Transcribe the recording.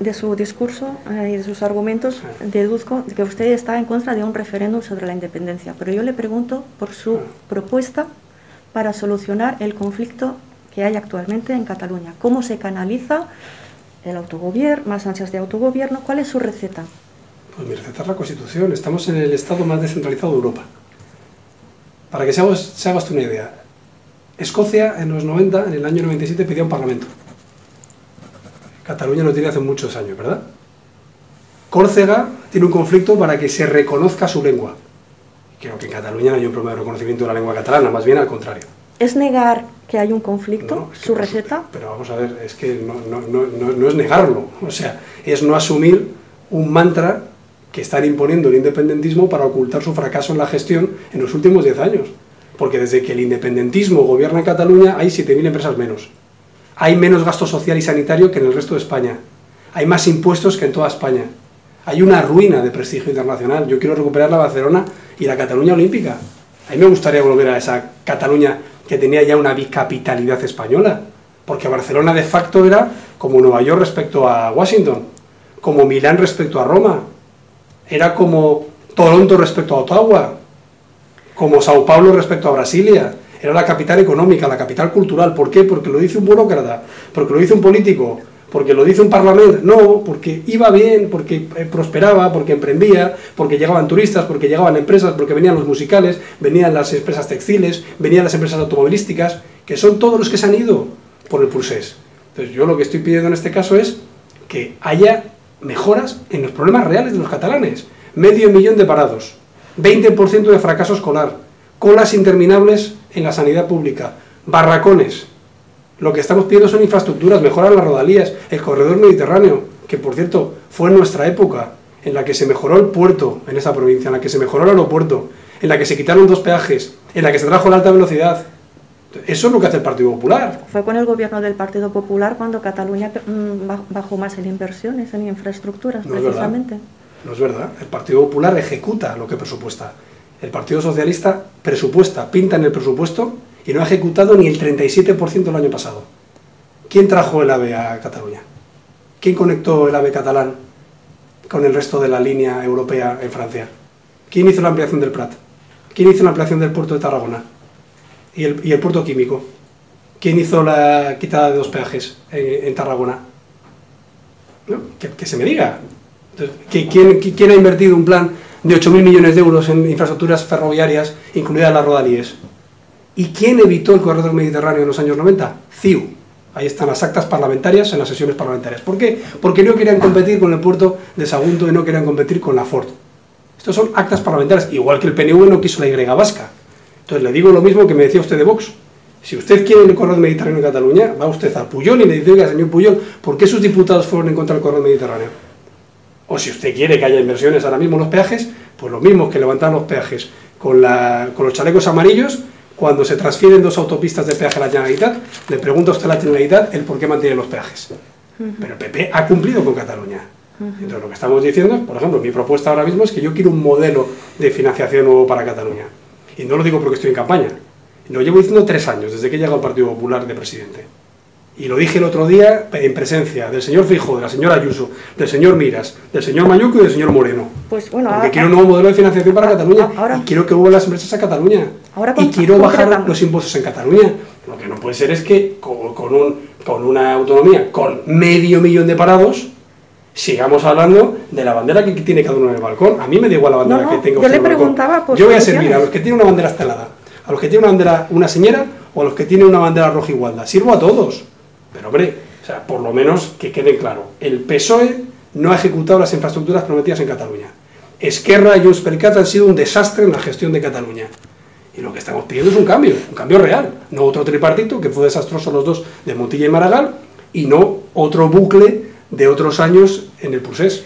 de su discurso eh, y de sus argumentos deduzco que usted está en contra de un referéndum sobre la independencia, pero yo le pregunto por su propuesta para solucionar el conflicto que hay actualmente en Cataluña. ¿Cómo se canaliza el autogobierno, más ansias de autogobierno? ¿Cuál es su receta? Pues mi receta es la Constitución. Estamos en el Estado más descentralizado de Europa. Para que se haga, se haga una idea, Escocia en los 90, en el año 97, pidió un parlamento. Cataluña no tiene hace muchos años, ¿verdad? Córcega tiene un conflicto para que se reconozca su lengua. Creo que en Cataluña no hay un problema de reconocimiento de la lengua catalana, más bien al contrario. ¿Es negar que hay un conflicto, su receta? Pero vamos a ver, es que no, no, es negarlo, o sea, es no asumir un mantra que están imponiendo el independentismo para ocultar su fracaso en la gestión en los últimos 10 años. Porque desde que el independentismo gobierna en Cataluña hay 7.000 empresas menos hay menos gasto social y sanitario que en el resto de España. Hay más impuestos que en toda España. Hay una ruina de prestigio internacional. Yo quiero recuperar la Barcelona y la Cataluña olímpica. A mí me gustaría volver a esa Cataluña que tenía ya una bicapitalidad española. Porque Barcelona de facto era como Nueva York respecto a Washington, como Milán respecto a Roma, era como Toronto respecto a Ottawa, como Sao Paulo respecto a Brasilia, era la capital económica, la capital cultural. ¿Por qué? Porque lo dice un burócrata, porque lo dice un político, porque lo dice un parlamento. No, porque iba bien, porque eh, prosperaba, porque emprendía, porque llegaban turistas, porque llegaban empresas, porque venían los musicales, venían las empresas textiles, venían las empresas automovilísticas, que son todos los que se han ido por el Pulsés. Entonces yo lo que estoy pidiendo en este caso es que haya mejoras en los problemas reales de los catalanes. Medio millón de parados, 20% de fracaso escolar, colas interminables en la sanidad pública, barracones. Lo que estamos pidiendo son infraestructuras, mejorar las rodalías, el corredor mediterráneo, que por cierto fue en nuestra época, en la que se mejoró el puerto en esa provincia, en la que se mejoró el aeropuerto, en la que se quitaron dos peajes, en la que se trajo la alta velocidad. Eso es lo que hace el Partido Popular. Fue con el gobierno del Partido Popular cuando Cataluña mm, bajó más en inversiones, en infraestructuras, precisamente. no es verdad. El Partido Popular ejecuta lo que presupuesta el Partido Socialista presupuesta, pinta en el presupuesto y no ha ejecutado ni el 37% el año pasado. ¿Quién trajo el AVE a Cataluña? ¿Quién conectó el AVE catalán con el resto de la línea europea en Francia? ¿Quién hizo la ampliación del Prat? ¿Quién hizo la ampliación del puerto de Tarragona? ¿Y el, puerto químico? ¿Quién hizo la quitada de dos peajes en, Tarragona? Que, se me diga. ¿quién ha invertido un plan de 8.000 millones de euros en infraestructuras ferroviarias, incluidas las rodalíes. ¿Y quién evitó el corredor mediterráneo en los años 90? CIU. Ahí están las actas parlamentarias en las sesiones parlamentarias. ¿Por qué? Porque no querían competir con el puerto de Sagunto y no querían competir con la Ford. Estos son actas parlamentarias, igual que el PNV no quiso la Y vasca. Entonces le digo lo mismo que me decía usted de Vox. Si usted quiere el corredor mediterráneo en Cataluña, va usted a Puyol y le dice, oiga, señor Puyol, ¿por qué sus diputados fueron en contra del corredor mediterráneo? O si usted quiere que haya inversiones ahora mismo en los peajes, pues lo mismo que levantar los peajes con, los chalecos amarillos, cuando se transfieren dos autopistas de peaje a la Generalitat, le pregunta a usted a la Generalitat el por qué mantiene los peajes. Pero el PP ha cumplido con Cataluña. Entonces lo que estamos diciendo, por ejemplo, mi propuesta ahora mismo es que yo quiero un modelo de financiación nuevo para Cataluña. Y no lo digo porque estoy en campaña. Lo llevo diciendo tres años, desde que llega el Partido Popular de presidente y lo dije el otro día en presencia del señor Fijo, de la señora Ayuso, del señor Miras, del señor Mayuco y del señor Moreno. Pues bueno, Porque quiero un nuevo modelo de financiación para Cataluña y quiero que vuelvan las empresas a Cataluña y quiero bajar los impuestos en Cataluña. Lo que no puede ser es que con, un, con una autonomía con medio millón de parados sigamos hablando de la bandera que tiene cada uno en el balcón. A mí me da igual la bandera que tenga usted yo le preguntaba Yo voy a servir a los que tienen una bandera estelada, a los que tienen una bandera una señora o a los que tienen una bandera roja igualdad. Sirvo a todos. Pero hombre, o sea, por lo menos que quede claro, el PSOE no ha ejecutado las infraestructuras prometidas en Cataluña. Esquerra y Junts han sido un desastre en la gestión de Cataluña. Y lo que estamos pidiendo es un cambio, un cambio real, no otro tripartito, que fue desastroso los dos de Montilla y Maragall, y no otro bucle de otros años en el Pusés.